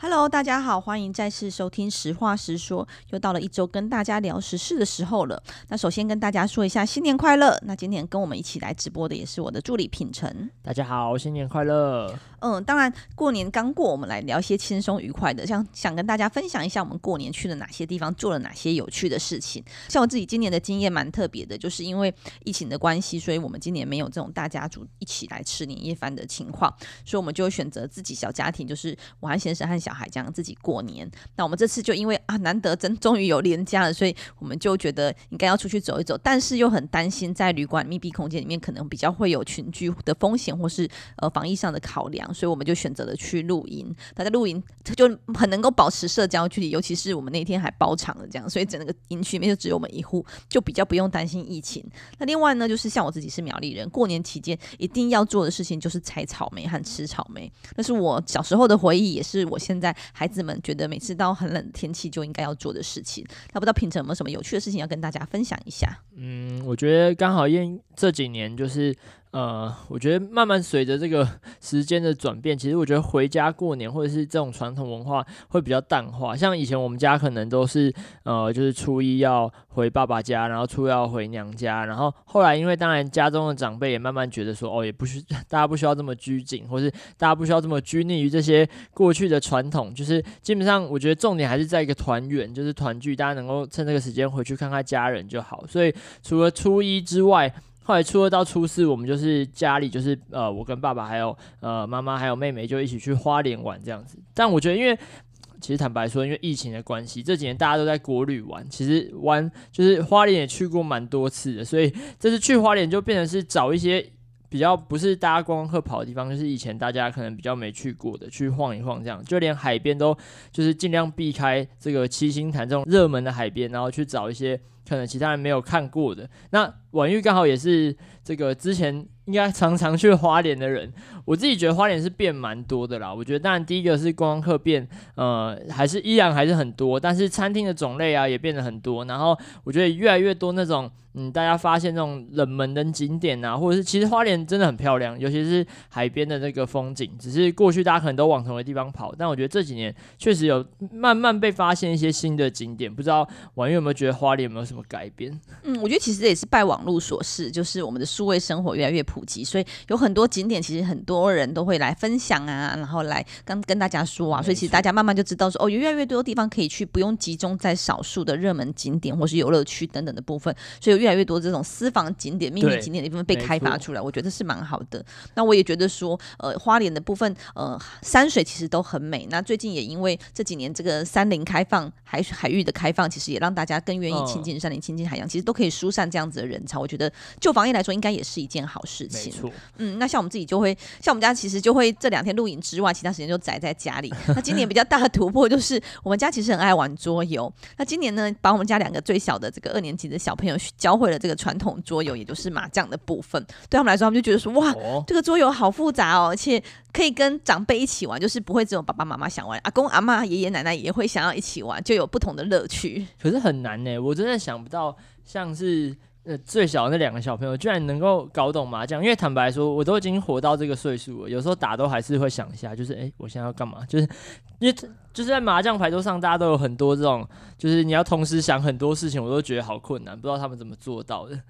Hello，大家好，欢迎再次收听《实话实说》，又到了一周跟大家聊时事的时候了。那首先跟大家说一下新年快乐。那今天跟我们一起来直播的也是我的助理品成。大家好，新年快乐。嗯，当然过年刚过，我们来聊一些轻松愉快的，像想跟大家分享一下我们过年去了哪些地方，做了哪些有趣的事情。像我自己今年的经验蛮特别的，就是因为疫情的关系，所以我们今年没有这种大家族一起来吃年夜饭的情况，所以我们就选择自己小家庭，就是我和先生和小小孩这样自己过年。那我们这次就因为啊难得真终于有连假了，所以我们就觉得应该要出去走一走，但是又很担心在旅馆密闭空间里面可能比较会有群聚的风险，或是呃防疫上的考量，所以我们就选择了去露营。大家露营就很能够保持社交距离，尤其是我们那天还包场了这样，所以整个营区里面就只有我们一户，就比较不用担心疫情。那另外呢，就是像我自己是苗栗人，过年期间一定要做的事情就是采草莓和吃草莓，那是我小时候的回忆，也是我现现在孩子们觉得每次到很冷的天气就应该要做的事情。那不知道平成有没有什么有趣的事情要跟大家分享一下？嗯，我觉得刚好因这几年就是。呃，我觉得慢慢随着这个时间的转变，其实我觉得回家过年或者是这种传统文化会比较淡化。像以前我们家可能都是呃，就是初一要回爸爸家，然后初二要回娘家，然后后来因为当然家中的长辈也慢慢觉得说，哦，也不需大家不需要这么拘谨，或是大家不需要这么拘泥于这些过去的传统，就是基本上我觉得重点还是在一个团圆，就是团聚，大家能够趁这个时间回去看看家人就好。所以除了初一之外，后来初二到初四，我们就是家里就是呃，我跟爸爸还有呃妈妈还有妹妹就一起去花莲玩这样子。但我觉得，因为其实坦白说，因为疫情的关系，这几年大家都在国旅玩，其实玩就是花莲也去过蛮多次的，所以这次去花莲就变成是找一些比较不是大家观光客跑的地方，就是以前大家可能比较没去过的，去晃一晃这样。就连海边都就是尽量避开这个七星潭这种热门的海边，然后去找一些可能其他人没有看过的那。婉玉刚好也是这个之前应该常常去花莲的人，我自己觉得花莲是变蛮多的啦。我觉得当然第一个是观光客变，呃，还是依然还是很多，但是餐厅的种类啊也变得很多。然后我觉得越来越多那种，嗯，大家发现那种冷门的景点啊，或者是其实花莲真的很漂亮，尤其是海边的那个风景。只是过去大家可能都往同一个地方跑，但我觉得这几年确实有慢慢被发现一些新的景点。不知道婉玉有没有觉得花莲有没有什么改变？嗯，我觉得其实也是拜网络所示，就是我们的数位生活越来越普及，所以有很多景点，其实很多人都会来分享啊，然后来跟跟大家说啊，所以其实大家慢慢就知道说，哦，有越来越多地方可以去，不用集中在少数的热门景点或是游乐区等等的部分，所以有越来越多这种私房景点、秘密景点的部分被开发出来，我觉得是蛮好的。那我也觉得说，呃，花莲的部分，呃，山水其实都很美。那最近也因为这几年这个山林开放、海海域的开放，其实也让大家更愿意亲近山林、亲近海洋，其实都可以疏散这样子的人潮。我觉得。就防疫来说，应该也是一件好事情。嗯，那像我们自己就会，像我们家其实就会这两天露营之外，其他时间就宅在家里。那今年比较大的突破就是，我们家其实很爱玩桌游。那今年呢，把我们家两个最小的这个二年级的小朋友教会了这个传统桌游，也就是麻将的部分。对他们来说，他们就觉得说，哇，哦、这个桌游好复杂哦，而且可以跟长辈一起玩，就是不会只有爸爸妈妈想玩，阿公阿妈、爷爷奶奶也会想要一起玩，就有不同的乐趣。可是很难呢，我真的想不到，像是。呃，最小的那两个小朋友居然能够搞懂麻将，因为坦白说，我都已经活到这个岁数了，有时候打都还是会想一下，就是诶、我现在要干嘛？就是因为就是在麻将牌桌上，大家都有很多这种，就是你要同时想很多事情，我都觉得好困难，不知道他们怎么做到的。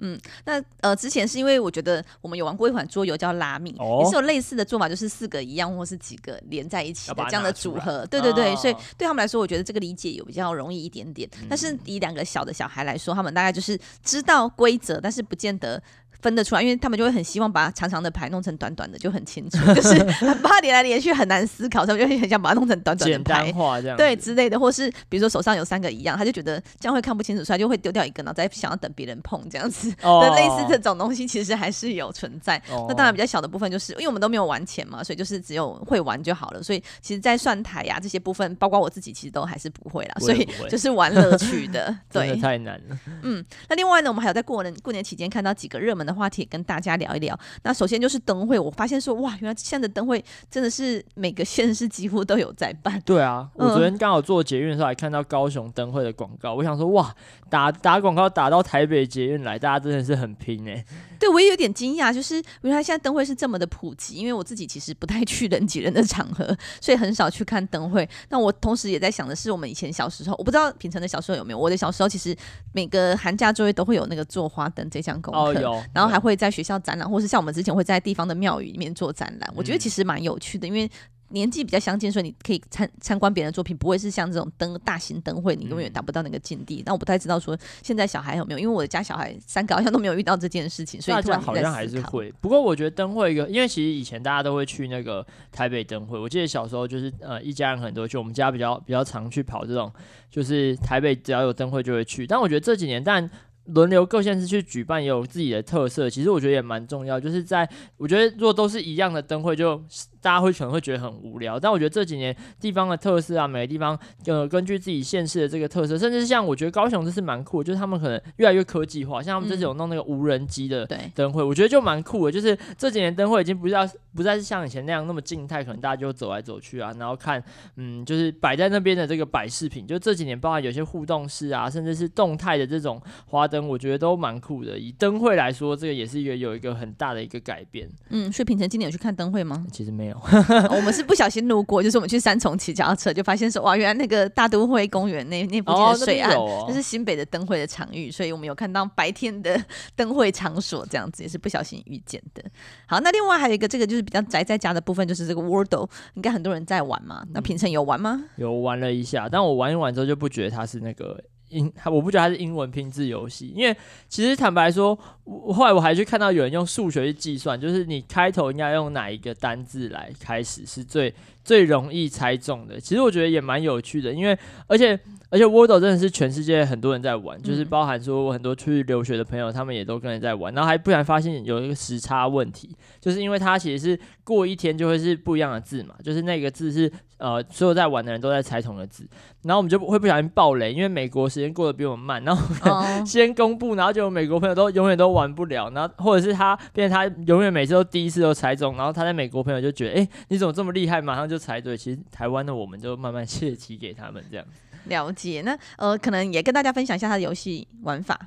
嗯，那呃，之前是因为我觉得我们有玩过一款桌游叫拉米，哦、也是有类似的做法，就是四个一样或是几个连在一起的这样的组合。对对对，哦、所以对他们来说，我觉得这个理解有比较容易一点点。嗯、但是以两个小的小孩来说，他们大概就是知道规则，但是不见得。分得出来，因为他们就会很希望把长长的牌弄成短短的，就很清楚，就是把它连来连续很难思考，他们就很想把它弄成短短的牌，对之类的，或是比如说手上有三个一样，他就觉得这样会看不清楚，所以就会丢掉一个，然后再想要等别人碰这样子。哦，类似这种东西其实还是有存在。哦，那当然比较小的部分就是因为我们都没有玩钱嘛，所以就是只有会玩就好了。所以其实，在算台呀、啊、这些部分，包括我自己其实都还是不会啦，所以就是玩乐趣的。对，太难了。嗯，那另外呢，我们还有在过年过年期间看到几个热门的。的话题跟大家聊一聊。那首先就是灯会，我发现说哇，原来现在的灯会真的是每个县市几乎都有在办。对啊，我昨天刚好做捷运的时候还看到高雄灯会的广告，我想说哇，打打广告打到台北捷运来，大家真的是很拼哎、欸。对，我也有点惊讶，就是原来现在灯会是这么的普及，因为我自己其实不太去人挤人的场合，所以很少去看灯会。那我同时也在想的是，我们以前小时候，我不知道品成的小时候有没有，我的小时候其实每个寒假作业都会有那个做花灯这项功课，哦、有，然后还会在学校展览，或是像我们之前会在地方的庙宇里面做展览，我觉得其实蛮有趣的，因为。年纪比较相近，所以你可以参参观别人的作品，不会是像这种灯大型灯会，你永远达不到那个境地。但我不太知道说现在小孩有没有，因为我的家小孩三个好像都没有遇到这件事情，所以突然好像还是会。不过我觉得灯会一个，因为其实以前大家都会去那个台北灯会，我记得小时候就是呃一家人很多就，我们家比较比较常去跑这种，就是台北只要有灯会就会去。但我觉得这几年，但轮流各县市去举办也有自己的特色，其实我觉得也蛮重要。就是在我觉得如果都是一样的灯会就。大家会可能会觉得很无聊，但我觉得这几年地方的特色啊，每个地方呃根据自己县市的这个特色，甚至是像我觉得高雄这是蛮酷的，就是他们可能越来越科技化，像他们这种弄那个无人机的灯会，嗯、我觉得就蛮酷的。就是这几年灯会已经不是要不再是像以前那样那么静态，可能大家就走来走去啊，然后看嗯，就是摆在那边的这个摆饰品，就这几年包含有些互动式啊，甚至是动态的这种花灯，我觉得都蛮酷的。以灯会来说，这个也是一个有一个很大的一个改变。嗯，所以平成今年有去看灯会吗？其实没有。我们是不小心路过，就是我们去三重骑脚踏车，就发现说哇，原来那个大都会公园那那附近的水岸，哦哦、就是新北的灯会的场域，所以我们有看到白天的 灯会场所，这样子也是不小心遇见的。好，那另外还有一个这个就是比较宅在家的部分，就是这个 Wordle，应该很多人在玩嘛。那平成有玩吗？有玩了一下，但我玩一玩之后就不觉得它是那个。英，我不觉得它是英文拼字游戏，因为其实坦白说，我后来我还去看到有人用数学去计算，就是你开头应该用哪一个单字来开始是最最容易猜中的。其实我觉得也蛮有趣的，因为而且。而且 Wordle 真的是全世界很多人在玩，嗯、就是包含说我很多出去留学的朋友，他们也都跟人在玩，然后还不然发现有一个时差问题，就是因为它其实是过一天就会是不一样的字嘛，就是那个字是呃所有在玩的人都在猜同个字，然后我们就会不小心爆雷，因为美国时间过得比我们慢，然后 先公布，然后就美国朋友都永远都玩不了，然后或者是他变成他永远每次都第一次都猜中，然后他在美国朋友就觉得哎、欸、你怎么这么厉害，马上就猜对，其实台湾的我们就慢慢 泄题给他们这样。了解，那呃，可能也跟大家分享一下他的游戏玩法。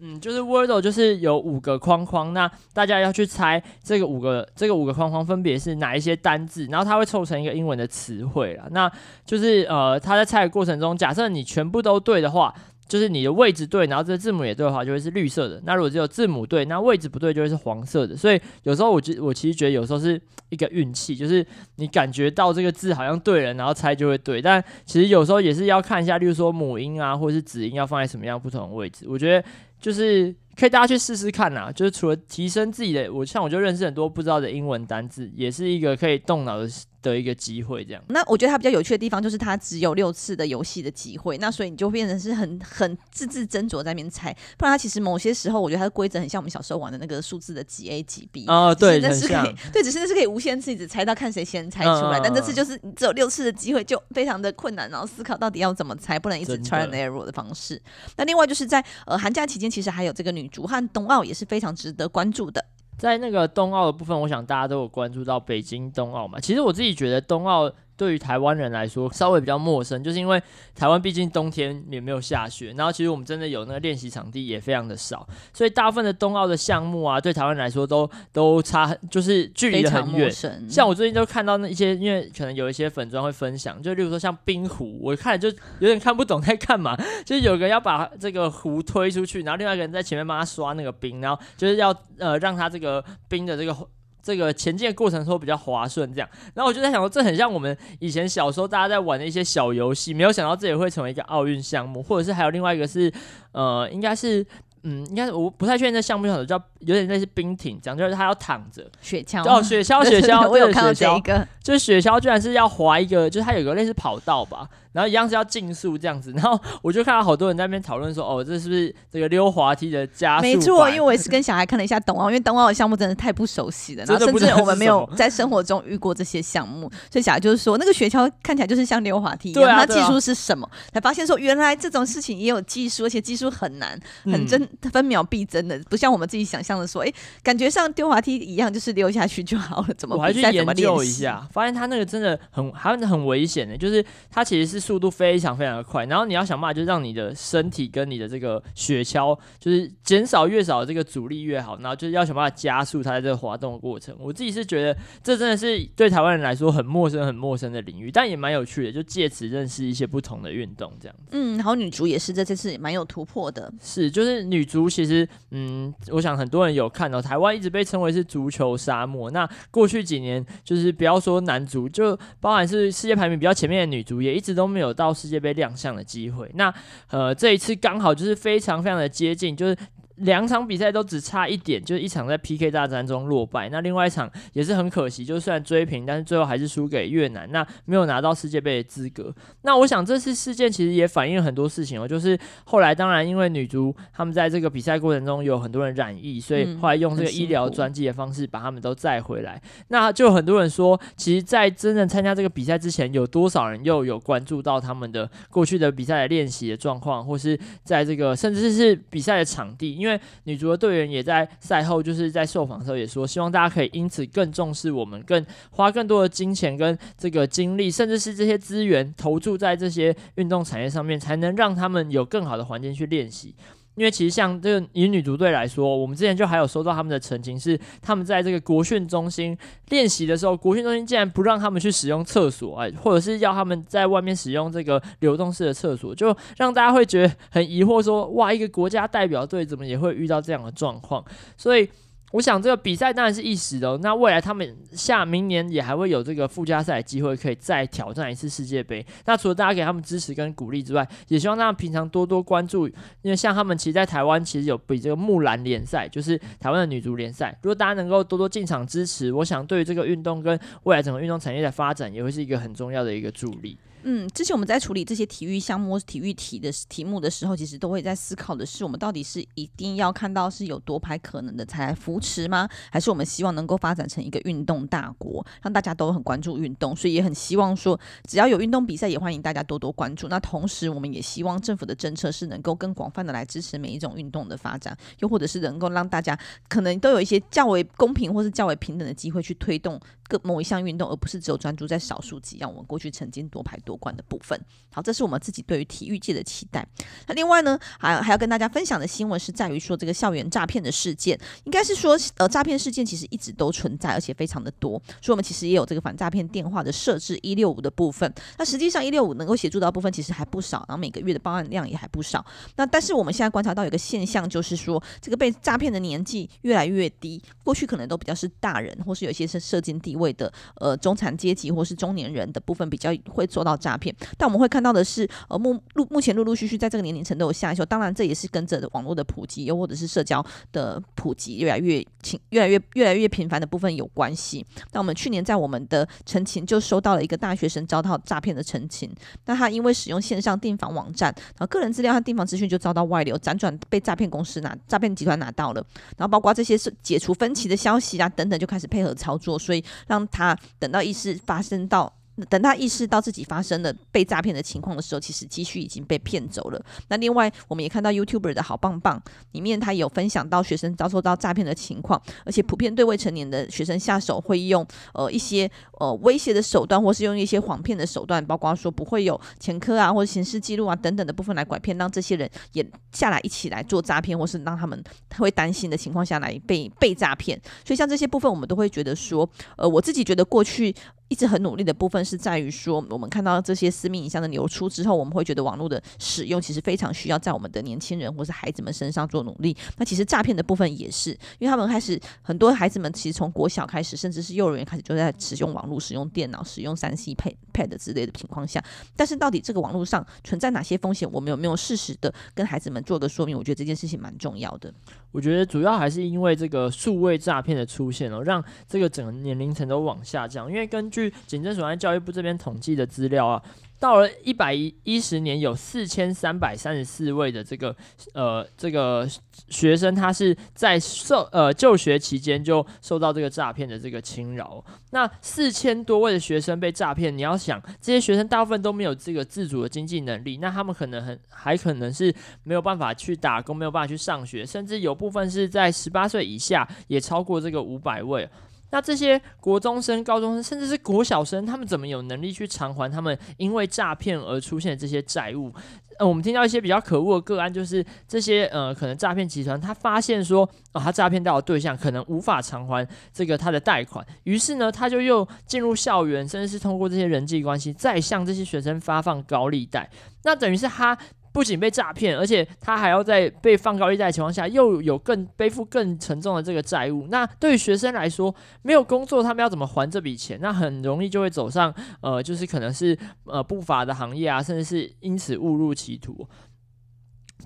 嗯，就是 Wordle 就是有五个框框，那大家要去猜这个五个这个五个框框分别是哪一些单字，然后它会凑成一个英文的词汇啦。那就是呃，它在猜的过程中，假设你全部都对的话。就是你的位置对，然后这个字母也对的话，就会是绿色的。那如果只有字母对，那位置不对，就会是黄色的。所以有时候我觉我其实觉得有时候是一个运气，就是你感觉到这个字好像对了，然后猜就会对。但其实有时候也是要看一下，例如说母音啊，或者是子音要放在什么样不同的位置。我觉得就是可以大家去试试看呐。就是除了提升自己的，我像我就认识很多不知道的英文单字，也是一个可以动脑的。的一个机会，这样。那我觉得它比较有趣的地方就是它只有六次的游戏的机会，那所以你就变成是很很字字斟酌在那边猜。不然它其实某些时候，我觉得它的规则很像我们小时候玩的那个数字的几 A 几 B 啊，对，那是可以，对，只是那是可以无限次一直猜到看谁先猜出来。嗯、但这次就是只有六次的机会，就非常的困难，然后思考到底要怎么猜，不能一直 try and error 的方式。那另外就是在呃寒假期间，其实还有这个女足和冬奥也是非常值得关注的。在那个冬奥的部分，我想大家都有关注到北京冬奥嘛。其实我自己觉得冬奥。对于台湾人来说，稍微比较陌生，就是因为台湾毕竟冬天也没有下雪，然后其实我们真的有那个练习场地也非常的少，所以大部分的冬奥的项目啊，对台湾来说都都差，就是距离很远。像我最近就看到那一些，因为可能有一些粉砖会分享，就例如说像冰壶，我看就有点看不懂在干嘛，就是有个人要把这个壶推出去，然后另外一个人在前面帮他刷那个冰，然后就是要呃让他这个冰的这个。这个前进的过程说比较滑顺，这样，然后我就在想说，这很像我们以前小时候大家在玩的一些小游戏，没有想到这也会成为一个奥运项目，或者是还有另外一个是，呃，应该是。嗯，应该我不太确定这项目叫什么，叫有点类似冰艇，讲就是他要躺着雪橇哦，雪橇雪橇，我有看到这一个，就是雪橇居然是要滑一个，就是它有个类似跑道吧。然后一样是要竞速这样子，然后我就看到好多人在那边讨论说，哦，这是不是这个溜滑梯的加速？没错，因为我也是跟小孩看了一下冬奥，因为冬奥的项目真的太不熟悉了，然后甚至我们没有在生活中遇过这些项目，所以小孩就是说，那个雪橇看起来就是像溜滑梯一样，它技术是什么？才发现说，原来这种事情也有技术，而且技术很难，很真，分秒必争的，不像我们自己想象的说，哎，感觉像溜滑梯一样，就是溜下去就好了。怎么？我还去研究一下，发现它那个真的很，还很危险的，就是它其实是速度非常非常。的快，然后你要想办法，就是让你的身体跟你的这个雪橇，就是减少越少的这个阻力越好，然后就是要想办法加速它在这个滑动的过程。我自己是觉得这真的是对台湾人来说很陌生、很陌生的领域，但也蛮有趣的，就借此认识一些不同的运动这样子。嗯，然后女足也是这这次也蛮有突破的，是就是女足其实，嗯，我想很多人有看到台湾一直被称为是足球沙漠。那过去几年，就是不要说男足，就包含是世界排名比较前面的女足，也一直都没有到世界杯。亮相的机会，那呃这一次刚好就是非常非常的接近，就是。两场比赛都只差一点，就是一场在 PK 大战中落败，那另外一场也是很可惜，就算追平，但是最后还是输给越南，那没有拿到世界杯的资格。那我想这次事件其实也反映了很多事情哦，就是后来当然因为女足他们在这个比赛过程中有很多人染疫，所以后来用这个医疗专机的方式把他们都载回来。那就很多人说，其实，在真正参加这个比赛之前，有多少人又有关注到他们的过去的比赛的练习的状况，或是在这个甚至是比赛的场地，因为因为女足的队员也在赛后，就是在受访的时候也说，希望大家可以因此更重视我们，更花更多的金钱跟这个精力，甚至是这些资源投注在这些运动产业上面，才能让他们有更好的环境去练习。因为其实像这个以女足队来说，我们之前就还有收到他们的澄清，是他们在这个国训中心练习的时候，国训中心竟然不让他们去使用厕所，哎，或者是要他们在外面使用这个流动式的厕所，就让大家会觉得很疑惑，说哇，一个国家代表队怎么也会遇到这样的状况？所以。我想这个比赛当然是一时的，那未来他们下明年也还会有这个附加赛的机会，可以再挑战一次世界杯。那除了大家给他们支持跟鼓励之外，也希望大家平常多多关注，因为像他们其实在台湾其实有比这个木兰联赛，就是台湾的女足联赛。如果大家能够多多进场支持，我想对于这个运动跟未来整个运动产业的发展，也会是一个很重要的一个助力。嗯，之前我们在处理这些体育项目、体育题的题目的时候，其实都会在思考的是，我们到底是一定要看到是有夺牌可能的才来扶持吗？还是我们希望能够发展成一个运动大国，让大家都很关注运动，所以也很希望说，只要有运动比赛，也欢迎大家多多关注。那同时，我们也希望政府的政策是能够更广泛的来支持每一种运动的发展，又或者是能够让大家可能都有一些较为公平或是较为平等的机会去推动各某一项运动，而不是只有专注在少数几样我们过去曾经夺牌夺冠的部分。好，这是我们自己对于体育界的期待。那另外呢，还还要跟大家分享的新闻是在于说，这个校园诈骗的事件，应该是说，呃，诈骗事件其实一直都存在，而且非常的多。所以，我们其实也有这个反诈骗电话的设置一六五的部分。那实际上一六五能够协助到部分其实还不少，然后每个月的报案量也还不少。那但是我们现在观察到有一个现象，就是说这个被诈骗的年纪越来越低。过去可能都比较是大人，或是有一些是社经地位的，呃，中产阶级或是中年人的部分比较会做到诈骗。但我们会看到的是，呃，目目目前陆陆续续在这个年龄层都有下修。当然，这也是跟着网络的普及，又或者是社交的普及越来越轻，越来越越来越频繁的部分有关系。那我们去年在我们的陈情就收到了一个大学生遭到诈骗的陈情。那他因为使用线上订房网站，然后个人资料和订房资讯就遭到外流，辗转被诈骗公司拿诈骗集团拿到了。然后包括这些是解除分歧的消息啊等等，就开始配合操作，所以让他等到意识发生到。等他意识到自己发生了被诈骗的情况的时候，其实积蓄已经被骗走了。那另外，我们也看到 YouTuber 的好棒棒里面，他有分享到学生遭受到诈骗的情况，而且普遍对未成年的学生下手会用呃一些呃威胁的手段，或是用一些谎骗的手段，包括说不会有前科啊或者刑事记录啊等等的部分来拐骗，让这些人也下来一起来做诈骗，或是让他们会担心的情况下来被被诈骗。所以像这些部分，我们都会觉得说，呃，我自己觉得过去。一直很努力的部分是在于说，我们看到这些私密影像的流出之后，我们会觉得网络的使用其实非常需要在我们的年轻人或是孩子们身上做努力。那其实诈骗的部分也是，因为他们开始很多孩子们其实从国小开始，甚至是幼儿园开始就在使用网络、使用电脑、使用三 C Pad Pad 之类的情况下，但是到底这个网络上存在哪些风险，我们有没有适时的跟孩子们做个说明？我觉得这件事情蛮重要的。我觉得主要还是因为这个数位诈骗的出现哦，让这个整个年龄层都往下降。因为根据据警政署和教育部这边统计的资料啊。到了一百一十年，有四千三百三十四位的这个呃这个学生，他是在受呃就学期间就受到这个诈骗的这个侵扰。那四千多位的学生被诈骗，你要想这些学生大部分都没有这个自主的经济能力，那他们可能很还可能是没有办法去打工，没有办法去上学，甚至有部分是在十八岁以下，也超过这个五百位。那这些国中生、高中生，甚至是国小生，他们怎么有能力去偿还他们因为诈骗而出现的这些债务？呃，我们听到一些比较可恶的个案，就是这些呃，可能诈骗集团他发现说，哦，他诈骗到的对象可能无法偿还这个他的贷款，于是呢，他就又进入校园，甚至是通过这些人际关系，再向这些学生发放高利贷。那等于是他。不仅被诈骗，而且他还要在被放高利贷的情况下，又有更背负更沉重的这个债务。那对于学生来说，没有工作，他们要怎么还这笔钱？那很容易就会走上呃，就是可能是呃不法的行业啊，甚至是因此误入歧途。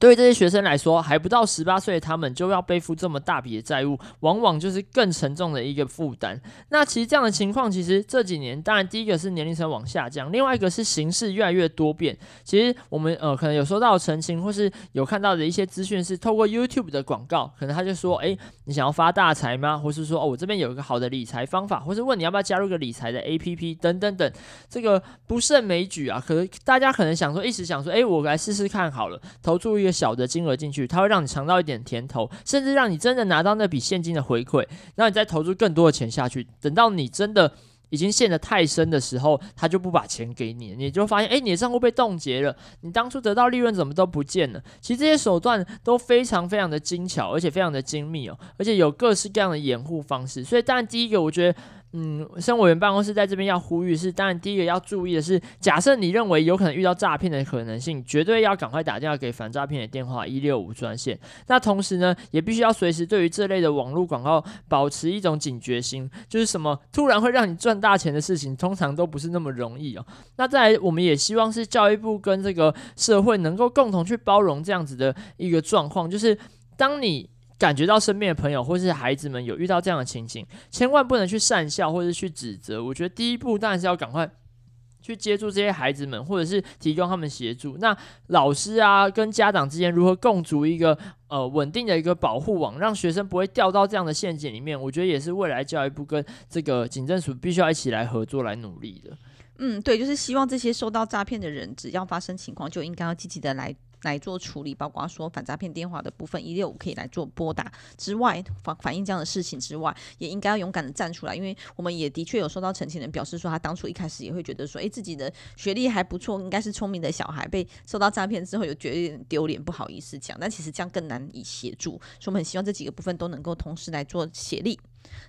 对于这些学生来说，还不到十八岁，他们就要背负这么大笔的债务，往往就是更沉重的一个负担。那其实这样的情况，其实这几年，当然第一个是年龄层往下降，另外一个是形势越来越多变。其实我们呃可能有收到澄清，或是有看到的一些资讯，是透过 YouTube 的广告，可能他就说，诶，你想要发大财吗？或是说，哦，我这边有一个好的理财方法，或是问你要不要加入个理财的 APP 等等等，这个不胜枚举啊。可能大家可能想说，一时想说，诶，我来试试看好了，投注一个。小的金额进去，它会让你尝到一点甜头，甚至让你真的拿到那笔现金的回馈，然后你再投入更多的钱下去。等到你真的已经陷得太深的时候，他就不把钱给你，你就发现，哎，你的账户被冻结了，你当初得到利润怎么都不见了？其实这些手段都非常非常的精巧，而且非常的精密哦，而且有各式各样的掩护方式。所以，当然第一个，我觉得。嗯，生活委员办公室在这边要呼吁是，当然第一个要注意的是，假设你认为有可能遇到诈骗的可能性，绝对要赶快打电话给反诈骗的电话一六五专线。那同时呢，也必须要随时对于这类的网络广告保持一种警觉心，就是什么突然会让你赚大钱的事情，通常都不是那么容易哦。那再来，我们也希望是教育部跟这个社会能够共同去包容这样子的一个状况，就是当你。感觉到身边的朋友或是孩子们有遇到这样的情形，千万不能去讪笑或是去指责。我觉得第一步当然是要赶快去接住这些孩子们，或者是提供他们协助。那老师啊跟家长之间如何共筑一个呃稳定的一个保护网，让学生不会掉到这样的陷阱里面？我觉得也是未来教育部跟这个警政署必须要一起来合作来努力的。嗯，对，就是希望这些受到诈骗的人，只要发生情况，就应该要积极的来。来做处理，包括说反诈骗电话的部分一六五可以来做拨打之外，反反映这样的事情之外，也应该要勇敢的站出来，因为我们也的确有收到澄清人表示说，他当初一开始也会觉得说，诶，自己的学历还不错，应该是聪明的小孩，被受到诈骗之后有觉得丢脸，不好意思讲，但其实这样更难以协助，所以我们很希望这几个部分都能够同时来做协力。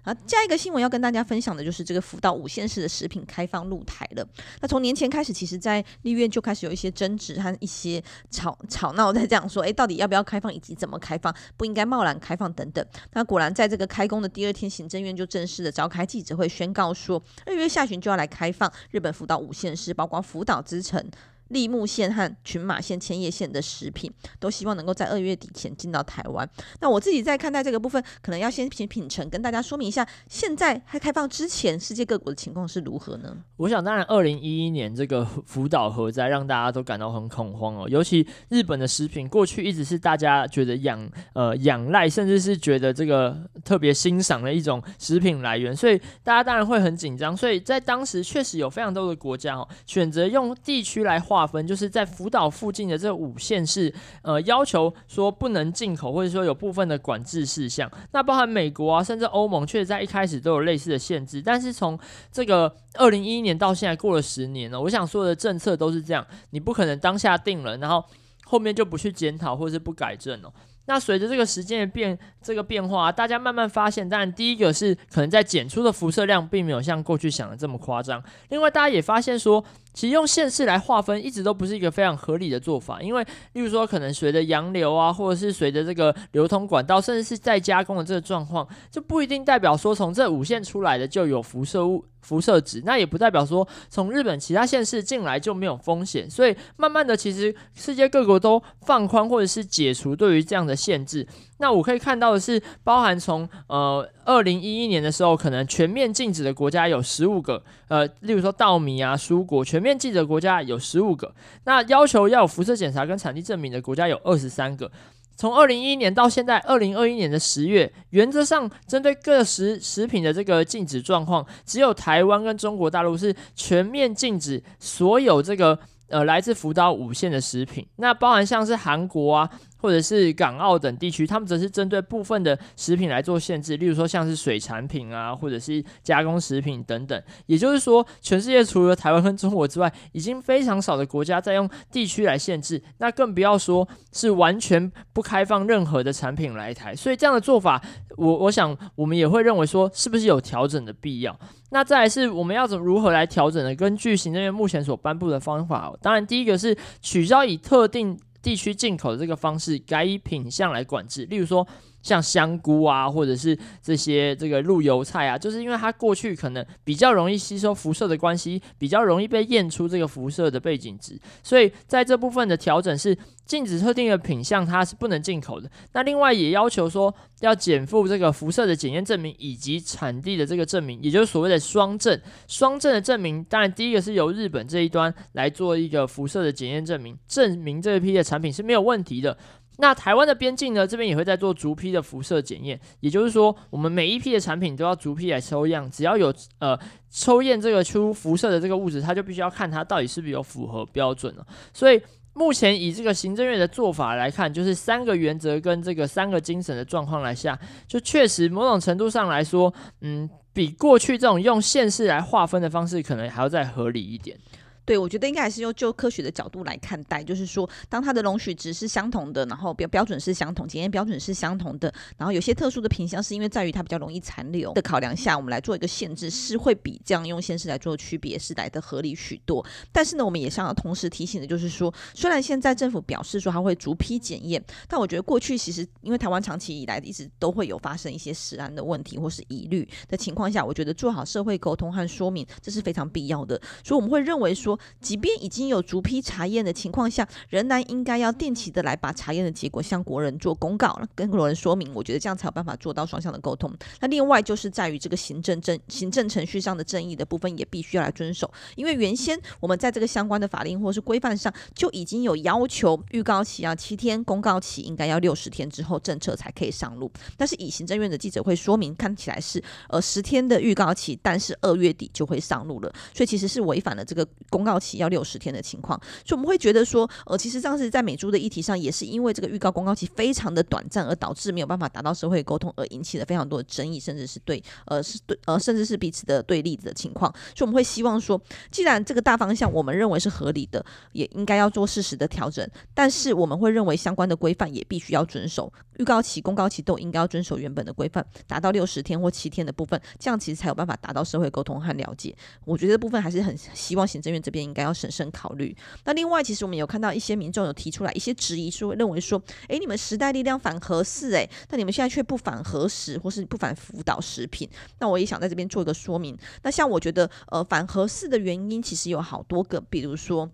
好，下一个新闻要跟大家分享的就是这个福岛五县市的食品开放露台了。那从年前开始，其实在立院就开始有一些争执和一些吵吵闹，在这样说，诶，到底要不要开放，以及怎么开放，不应该贸然开放等等。那果然在这个开工的第二天，行政院就正式的召开记者会，宣告说，二月下旬就要来开放日本福岛五县市，包括福岛之城。立木县和群马县、千叶县的食品都希望能够在二月底前进到台湾。那我自己在看待这个部分，可能要先品品尝，跟大家说明一下，现在还开放之前，世界各国的情况是如何呢？我想，当然，二零一一年这个福岛核灾让大家都感到很恐慌哦。尤其日本的食品，过去一直是大家觉得仰呃仰赖，甚至是觉得这个特别欣赏的一种食品来源，所以大家当然会很紧张。所以在当时，确实有非常多的国家哦，选择用地区来。划分就是在福岛附近的这五县市，呃，要求说不能进口，或者说有部分的管制事项。那包含美国啊，甚至欧盟，确实在一开始都有类似的限制。但是从这个二零一一年到现在过了十年了，我想说的政策都是这样，你不可能当下定了，然后后面就不去检讨或者是不改正哦。那随着这个时间的变，这个变化，大家慢慢发现，当然第一个是可能在检出的辐射量并没有像过去想的这么夸张。另外，大家也发现说，其实用县市来划分一直都不是一个非常合理的做法，因为例如说，可能随着洋流啊，或者是随着这个流通管道，甚至是再加工的这个状况，就不一定代表说从这五县出来的就有辐射物。辐射值，那也不代表说从日本其他县市进来就没有风险，所以慢慢的，其实世界各国都放宽或者是解除对于这样的限制。那我可以看到的是，包含从呃二零一一年的时候，可能全面禁止的国家有十五个，呃，例如说稻米啊、蔬果，全面禁止的国家有十五个。那要求要有辐射检查跟产地证明的国家有二十三个。从二零一一年到现在二零二一年的十月，原则上针对各食食品的这个禁止状况，只有台湾跟中国大陆是全面禁止所有这个呃来自福岛五县的食品。那包含像是韩国啊。或者是港澳等地区，他们则是针对部分的食品来做限制，例如说像是水产品啊，或者是加工食品等等。也就是说，全世界除了台湾跟中国之外，已经非常少的国家在用地区来限制，那更不要说是完全不开放任何的产品来台。所以这样的做法，我我想我们也会认为说，是不是有调整的必要？那再来是我们要怎如何来调整呢？根据行政院目前所颁布的方法，当然第一个是取消以特定。地区进口的这个方式改以品相来管制，例如说像香菇啊，或者是这些这个鹿油菜啊，就是因为它过去可能比较容易吸收辐射的关系，比较容易被验出这个辐射的背景值，所以在这部分的调整是禁止特定的品项，它是不能进口的。那另外也要求说要减负这个辐射的检验证明以及产地的这个证明，也就是所谓的双证。双证的证明，当然第一个是由日本这一端来做一个辐射的检验证明，证明这一批的产品是没有问题的。那台湾的边境呢，这边也会在做逐批的辐射检验，也就是说，我们每一批的产品都要逐批来抽样，只要有呃抽验这个出辐射的这个物质，它就必须要看它到底是不是有符合标准了。所以目前以这个行政院的做法来看，就是三个原则跟这个三个精神的状况来下，就确实某种程度上来说，嗯，比过去这种用县市来划分的方式，可能还要再合理一点。对，我觉得应该还是用就科学的角度来看待，就是说，当它的容许值是相同的，然后标标准是相同，检验标准是相同的，然后有些特殊的品项是因为在于它比较容易残留的考量下，我们来做一个限制，是会比这样用县市来做区别是来的合理许多。但是呢，我们也想要同时提醒的就是说，虽然现在政府表示说它会逐批检验，但我觉得过去其实因为台湾长期以来一直都会有发生一些食安的问题或是疑虑的情况下，我觉得做好社会沟通和说明这是非常必要的。所以我们会认为说，即便已经有逐批查验的情况下，仍然应该要定期的来把查验的结果向国人做公告，跟国人说明。我觉得这样才有办法做到双向的沟通。那另外就是在于这个行政正行政程序上的正义的部分，也必须要来遵守。因为原先我们在这个相关的法令或是规范上就已经有要求，预告期要七天，公告期应该要六十天之后政策才可以上路。但是以行政院的记者会说明，看起来是呃十天的预告期，但是二月底就会上路了，所以其实是违反了这个公公告期。要六十天的情况，所以我们会觉得说，呃，其实当时在美猪的议题上，也是因为这个预告公告期非常的短暂，而导致没有办法达到社会沟通，而引起了非常多的争议，甚至是对，呃，是对，呃，甚至是彼此的对立的情况。所以我们会希望说，既然这个大方向我们认为是合理的，也应该要做适时的调整，但是我们会认为相关的规范也必须要遵守，预告期、公告期都应该要遵守原本的规范，达到六十天或七天的部分，这样其实才有办法达到社会沟通和了解。我觉得这部分还是很希望行政院这边应该要。审慎考虑。那另外，其实我们有看到一些民众有提出来一些质疑，说认为说，诶，你们时代力量反核四，诶，但你们现在却不反核食，或是不反辅导食品。那我也想在这边做一个说明。那像我觉得，呃，反核四的原因其实有好多个，比如说。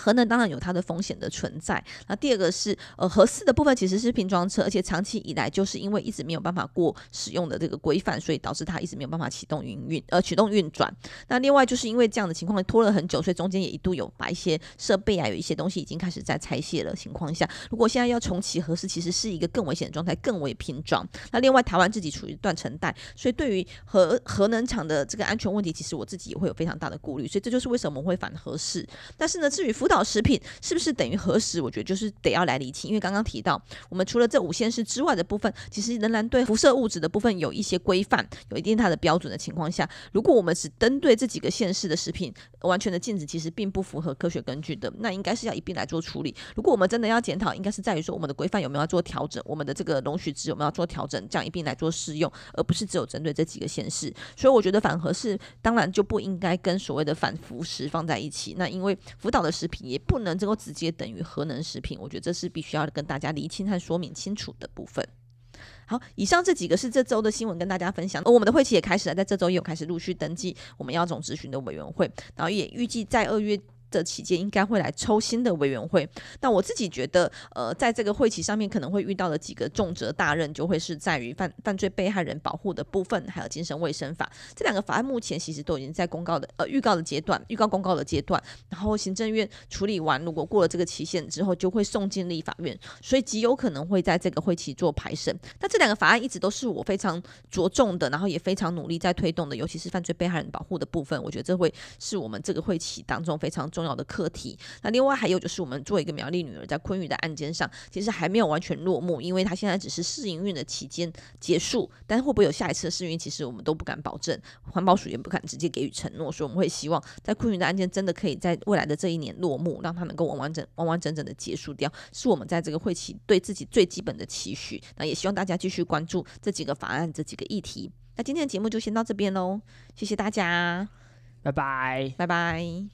核能当然有它的风险的存在。那第二个是，呃，核四的部分其实是拼装车，而且长期以来就是因为一直没有办法过使用的这个规范，所以导致它一直没有办法启动营运，呃，启动运转。那另外就是因为这样的情况拖了很久，所以中间也一度有把一些设备啊，有一些东西已经开始在拆卸了情况下，如果现在要重启核四，其实是一个更危险的状态，更为拼装。那另外台湾自己处于断层带，所以对于核核能厂的这个安全问题，其实我自己也会有非常大的顾虑。所以这就是为什么我们会反核四。但是呢，至于福导食品是不是等于核食？我觉得就是得要来厘清，因为刚刚提到，我们除了这五县市之外的部分，其实仍然对辐射物质的部分有一些规范，有一定它的标准的情况下，如果我们只针对这几个县市的食品完全的禁止，其实并不符合科学根据的。那应该是要一并来做处理。如果我们真的要检讨，应该是在于说我们的规范有没有要做调整，我们的这个容许值有没有要做调整，这样一并来做适用，而不是只有针对这几个县市。所以我觉得反核食当然就不应该跟所谓的反辐食放在一起。那因为福岛的食品也不。不能够直接等于核能食品，我觉得这是必须要跟大家厘清和说明清楚的部分。好，以上这几个是这周的新闻，跟大家分享。而我们的会期也开始了，在这周也有开始陆续登记我们要总咨询的委员会，然后也预计在二月这期间应该会来抽新的委员会。那我自己觉得，呃，在这个会期上面可能会遇到的几个重责大任，就会是在于犯犯罪被害人保护的部分，还有精神卫生法这两个法案，目前其实都已经在公告的呃预告的阶段，预告公告的阶段。然后行政院处理完，如果过了这个期限之后，就会送进立法院，所以极有可能会在这个会期做排审。那这两个法案一直都是我非常着重的，然后也非常努力在推动的，尤其是犯罪被害人保护的部分，我觉得这会是我们这个会期当中非常重要的课题。那另外还有就是我们做一个苗栗女儿在昆玉的案件上，其实还没有完全落幕，因为它现在只是试营运的期间结束，但是会不会有下一次的试营运，其实我们都不敢保证，环保署也不敢直接给予承诺，所以我们会希望在昆玉的案件真的可以在未来的这一年落幕，让它能够完完整完完整整的结束掉，是我们在这个会期对自己最基本的期许。那也希望大家继续关注这几个法案这几个议题。那今天的节目就先到这边喽，谢谢大家，拜拜，拜拜。